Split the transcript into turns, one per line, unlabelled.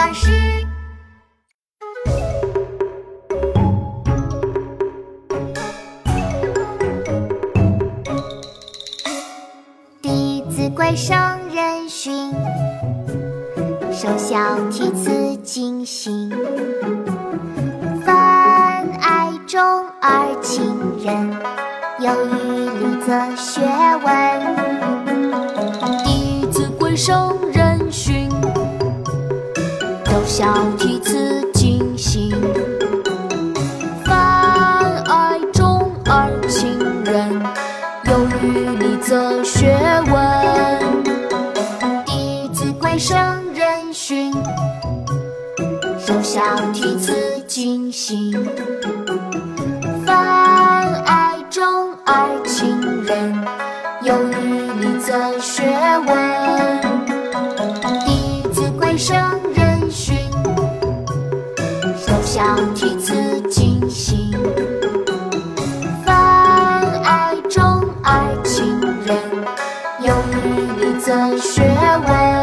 巴士。《弟子规》圣人训，首孝悌慈谨信，泛爱众而亲仁，有余力则学问。
《弟子规》圣人训，首孝悌慈谨信，泛爱众而亲仁，有余力则学问。
《弟子规》圣人训，
首孝悌慈谨信，
泛爱众而
亲仁，有余力则学问。
《弟子规》圣
首孝悌慈谨信，
泛爱众爱
亲人，有余力则学问。